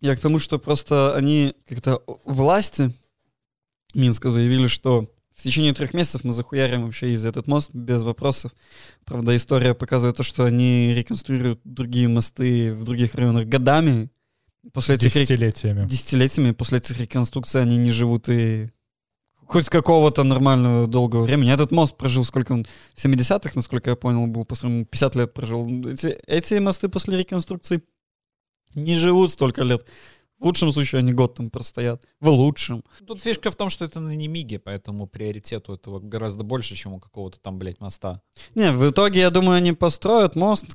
я к тому, что просто они как-то власти Минска заявили, что в течение трех месяцев мы захуярим вообще из этот мост без вопросов. Правда, история показывает то, что они реконструируют другие мосты в других районах годами. После этих рек- десятилетиями. десятилетиями после этих реконструкций они не живут и хоть какого-то нормального долгого времени. Этот мост прожил сколько он? В 70-х, насколько я понял, был построен. 50 лет прожил. Эти, эти мосты после реконструкции не живут столько лет. В лучшем случае они год там простоят. В лучшем. Тут фишка в том, что это на Немиге, поэтому приоритет у этого гораздо больше, чем у какого-то там, блядь, моста. Не, в итоге, я думаю, они построят мост,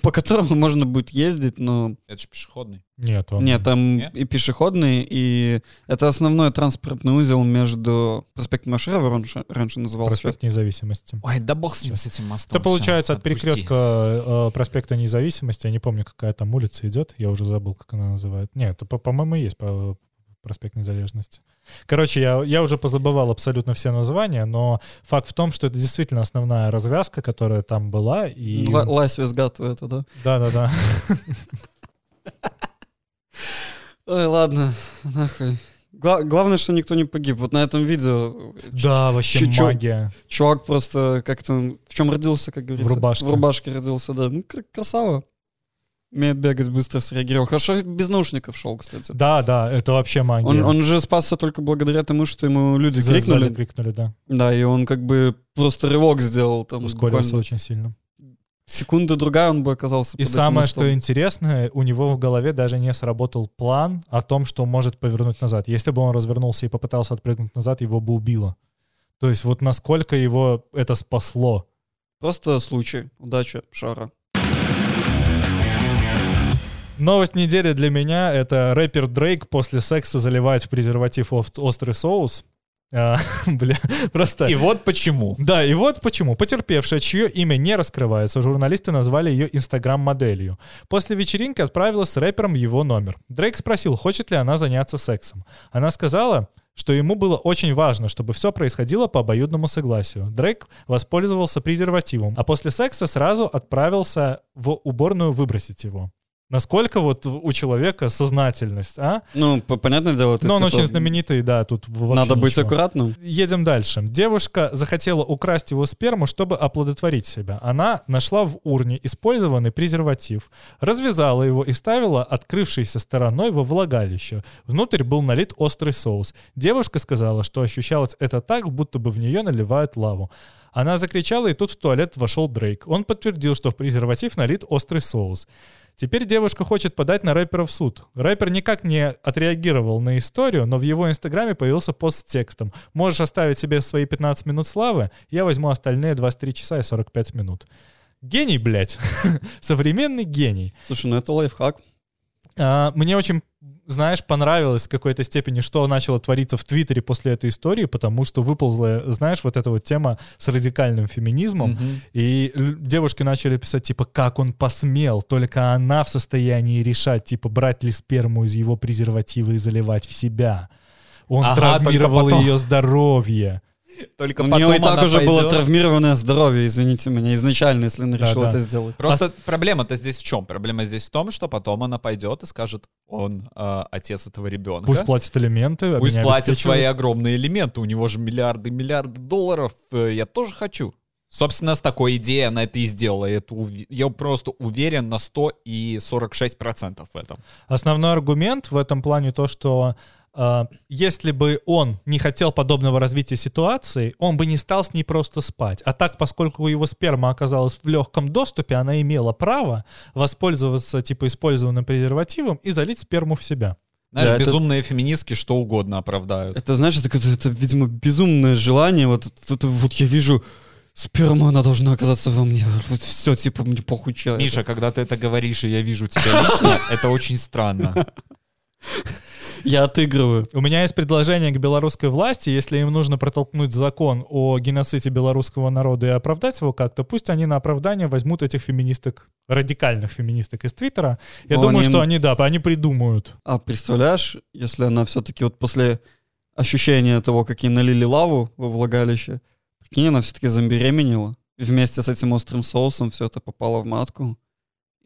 по которому можно будет ездить, но Это же пешеходный. Нет, он... Нет, там Нет? и пешеходный, и это основной транспортный узел между проспектом Машерова, раньше, раньше назывался. проспект независимости. Ой, да бог с ним, с этим мостом. Это получается Всё, от отпусти. перекрестка э, проспекта независимости. Я не помню, какая там улица идет. Я уже забыл, как она называет. Нет, это, по- по-моему, и есть по- проспект незалежности. Короче, я, я уже позабывал абсолютно все названия, но факт в том, что это действительно основная развязка, которая там была. И... Ла- Лась Визгату это, да? Да-да-да. Ой, ладно, нахуй. Гла- главное, что никто не погиб. Вот на этом видео ч- Да, вообще чуть-чуть. магия. чувак просто как-то... В чем родился, как говорится? рубашке. В рубашке родился, да. Ну, кр- красава. Умеет бегать, быстро среагировал. Хорошо без наушников шел, кстати. Да, да, это вообще магия. Он, он же спасся только благодаря тому, что ему люди За- крикнули. Сзади крикнули, да. Да, и он как бы просто рывок сделал. Там Ускорился буквально очень сильно. секунда другая он бы оказался И самое, что интересно, у него в голове даже не сработал план о том, что может повернуть назад. Если бы он развернулся и попытался отпрыгнуть назад, его бы убило. То есть вот насколько его это спасло. Просто случай, удача, шара. Новость недели для меня — это рэпер Дрейк после секса заливает в презерватив ос- острый соус. А, Бля, просто... И вот почему. Да, и вот почему. Потерпевшая, чье имя не раскрывается, журналисты назвали ее инстаграм-моделью. После вечеринки отправилась с рэпером его номер. Дрейк спросил, хочет ли она заняться сексом. Она сказала, что ему было очень важно, чтобы все происходило по обоюдному согласию. Дрейк воспользовался презервативом, а после секса сразу отправился в уборную выбросить его. Насколько вот у человека сознательность, а? Ну, понятное дело, это Но он типа, очень знаменитый, да, тут Надо быть ничего. аккуратным. Едем дальше. Девушка захотела украсть его сперму, чтобы оплодотворить себя. Она нашла в урне использованный презерватив, развязала его и ставила открывшейся стороной во влагалище. Внутрь был налит острый соус. Девушка сказала, что ощущалось это так, будто бы в нее наливают лаву. Она закричала, и тут в туалет вошел Дрейк. Он подтвердил, что в презерватив налит острый соус. Теперь девушка хочет подать на рэпера в суд. Рэпер никак не отреагировал на историю, но в его инстаграме появился пост с текстом. Можешь оставить себе свои 15 минут славы, я возьму остальные 23 часа и 45 минут. Гений, блядь. Современный гений. Слушай, ну это лайфхак. А, Мне очень, знаешь, понравилось в какой-то степени, что начало твориться в Твиттере после этой истории, потому что выползла, знаешь, вот эта вот тема с радикальным феминизмом, Мгм. и девушки начали писать, типа, как он посмел, только она в состоянии решать, типа, брать ли сперму из его презерватива и заливать в себя. Он Ага, травмировал потом. ее здоровье. Только У него и так она уже было пойдет. травмированное здоровье, извините меня, изначально, если он решил Да-да. это сделать. Просто А проблема-то здесь в чем? Проблема здесь в том, что потом она пойдет и скажет, он э, отец этого ребенка. Пусть платит элементы, а Пусть платит свои огромные элементы. У него же миллиарды, миллиарды долларов. Э, Я тоже хочу. Собственно, с такой идеей она это и сделала. Это ув- Я просто уверен на 100 и 46 процентов в этом. Основной аргумент в этом плане то, что если бы он не хотел подобного развития ситуации, он бы не стал с ней просто спать. А так, поскольку его сперма оказалась в легком доступе, она имела право воспользоваться типа использованным презервативом и залить сперму в себя. Знаешь, Да, это- безумные феминистки что угодно оправдают. Это, знаешь, это, какое-то- это, видимо, безумное желание. Вот, это- это вот я вижу, сперма, она должна оказаться во мне. Вот все, типа, мне похуй это. Миша, когда ты это говоришь, и я вижу тебя лично, это очень странно. Я отыгрываю. У меня есть предложение к белорусской власти, если им нужно протолкнуть закон о геноциде белорусского народа и оправдать его как-то, пусть они на оправдание возьмут этих феминисток, радикальных феминисток из Твиттера. Я Но думаю, они- что они, да, они придумают. А представляешь, если она все-таки вот после ощущения того, как ей налили лаву во влагалище, прикинь, она все-таки забеременела, и вместе с этим острым соусом все это попало в матку,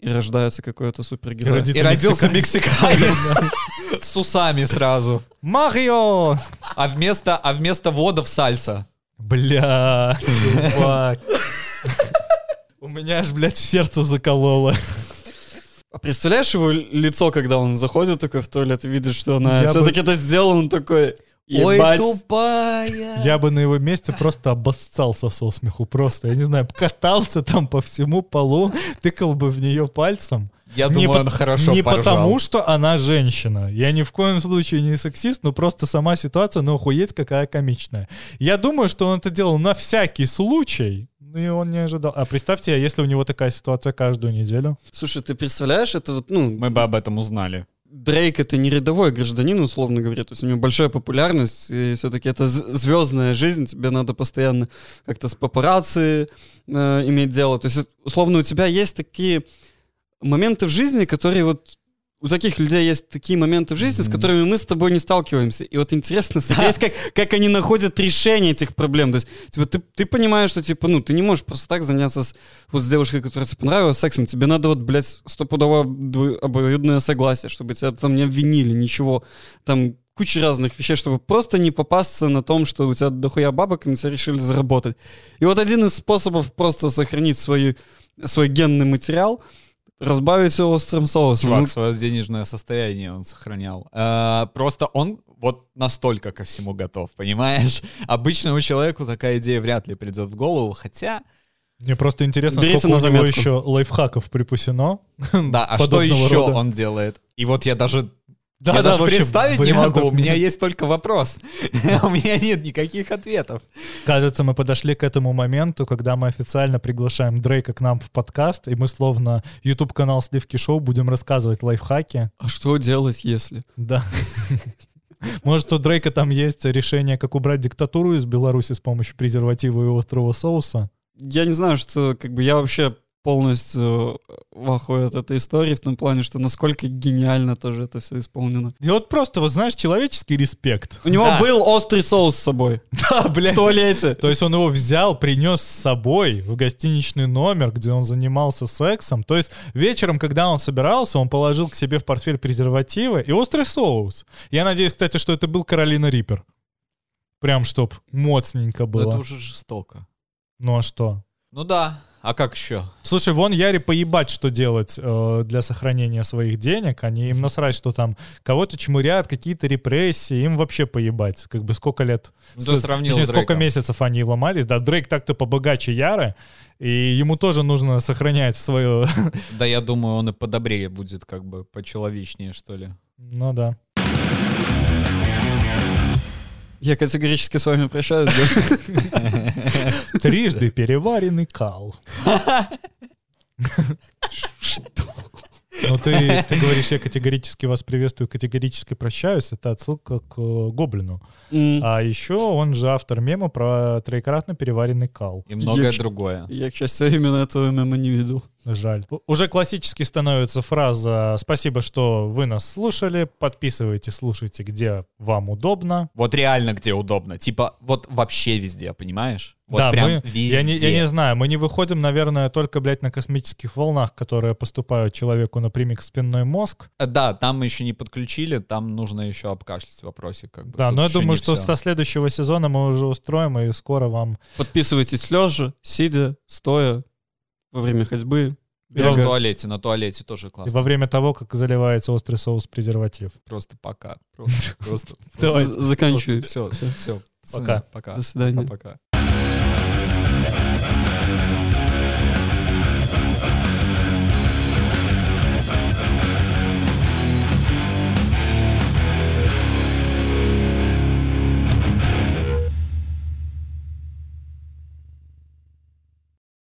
и рождается какой-то супергерой. И родится И родился мексиканец. мексиканец с усами сразу. Марио! А вместо, а вместо водов сальса. Бля, чувак. У меня аж, блядь, сердце закололо. А представляешь его лицо, когда он заходит такой в туалет и видит, что она Я бы- все-таки это сделала, он такой, Ой, ебать. тупая. Я бы на его месте просто обоссался со смеху. Просто, я не знаю, катался там по всему полу, тыкал бы в нее пальцем. Я Не думаю, по- он хорошо Не поржал. потому, что она женщина. Я ни в коем случае не сексист, но просто сама ситуация, ну охуеть, какая комичная. Я думаю, что он это делал на всякий случай, ну и он не ожидал. А представьте, а если у него такая ситуация каждую неделю? Слушай, ты представляешь, это вот, ну, Мы бы об этом узнали. Дрейк это не рядовой гражданин, условно говоря, то есть у него большая популярность, и все-таки это звездная жизнь, тебе надо постоянно как-то с папарацци э, иметь дело. То есть, условно, у тебя есть такие моменты в жизни, которые вот у таких людей есть такие моменты в жизни, с Мгм. которыми мы с тобой не сталкиваемся. И вот интересно смотреть, как, как они находят решение этих проблем. То есть, типа, ты, ты понимаешь, что, типа, ну, ты не можешь просто так заняться с, вот с девушкой, которая тебе понравилась, сексом. Тебе надо вот, блядь, стопудово дво- обоюдное согласие, чтобы тебя там не обвинили, ничего. Там куча разных вещей, чтобы просто не попасться на том, что у тебя дохуя бабок, и на тебя решили заработать. И вот один из способов просто сохранить свой, свой генный материал — разбавить все острым соусом. Чувак, Ну, свое денежное состояние он сохранял. Э, Просто он вот настолько ко всему готов, понимаешь? Обычному человеку такая идея вряд ли придет в голову, хотя... Мне просто интересно, Берите сколько на у него еще лайфхаков припасено. Да, а что еще рода. он делает? И вот я даже, Да, я да, даже вообще представить не могу, у меня есть только вопрос. У меня нет никаких ответов. Кажется, мы подошли к этому моменту, когда мы официально приглашаем Дрейка к нам в подкаст, и мы словно YouTube-канал Сливки Шоу будем рассказывать лайфхаки. а что делать, если? Да. Может, у Дрейка там есть решение, как убрать диктатуру из Беларуси с помощью презерватива и острого соуса? Я не знаю, что как бы я вообще полностью в ахуе от этой истории, в том плане, что насколько гениально тоже это все исполнено. И вот просто, вот знаешь, человеческий респект. У него Да. был острый соус с собой Да, в блядь. туалете. То есть он его взял, принес с собой в гостиничный номер, где он занимался сексом. То есть вечером, когда он собирался, он положил к себе в портфель презервативы и острый соус. Я надеюсь, кстати, что это был Каролина Риппер. Прям чтоб моцненько Но это было. уже жестоко. Ну а что? Ну да, а как еще? Слушай, вон Яре поебать, что делать э, для сохранения своих денег. Они им насрать, что там кого-то чмырят, какие-то репрессии. Им вообще поебать. Как бы сколько лет... Ну, ты с- сравнил точнее, сколько месяцев они ломались. Да, Дрейк так-то побогаче Яры. И ему тоже нужно сохранять свое... Да я думаю, он и подобрее будет, как бы почеловечнее, что ли. ну да. Я категорически с вами прощаюсь? Трижды переваренный кал. Ну, ты, ты говоришь, я категорически вас приветствую, категорически прощаюсь. Это отсылка к э, Гоблину. М, А еще он же автор мема про троекратно переваренный кал. И многое Я- другое. Я, к счастью, именно этого мема не видел. Жаль. Уже классически становится фраза «Спасибо, что вы нас слушали. Подписывайтесь, слушайте, где вам удобно». Вот реально где удобно. Типа, вот вообще везде, понимаешь? Вот да, прям мы, везде. я не, я не знаю, мы не выходим, наверное, только, блядь, на космических волнах, которые поступают человеку напрямик в спинной мозг. Да, там мы еще не подключили, там нужно еще обкашлять вопросик. Как бы. Да, Тут но я думаю, что всё. со следующего сезона мы уже устроим, и скоро вам... Подписывайтесь лежа, сидя, стоя, во время ходьбы. И на бега. туалете, на туалете тоже И классно. во время того, как заливается острый соус презерватив. Просто пока. Просто. Давай. Заканчиваю. Все, все, все. Пока. Пока. До свидания. Пока.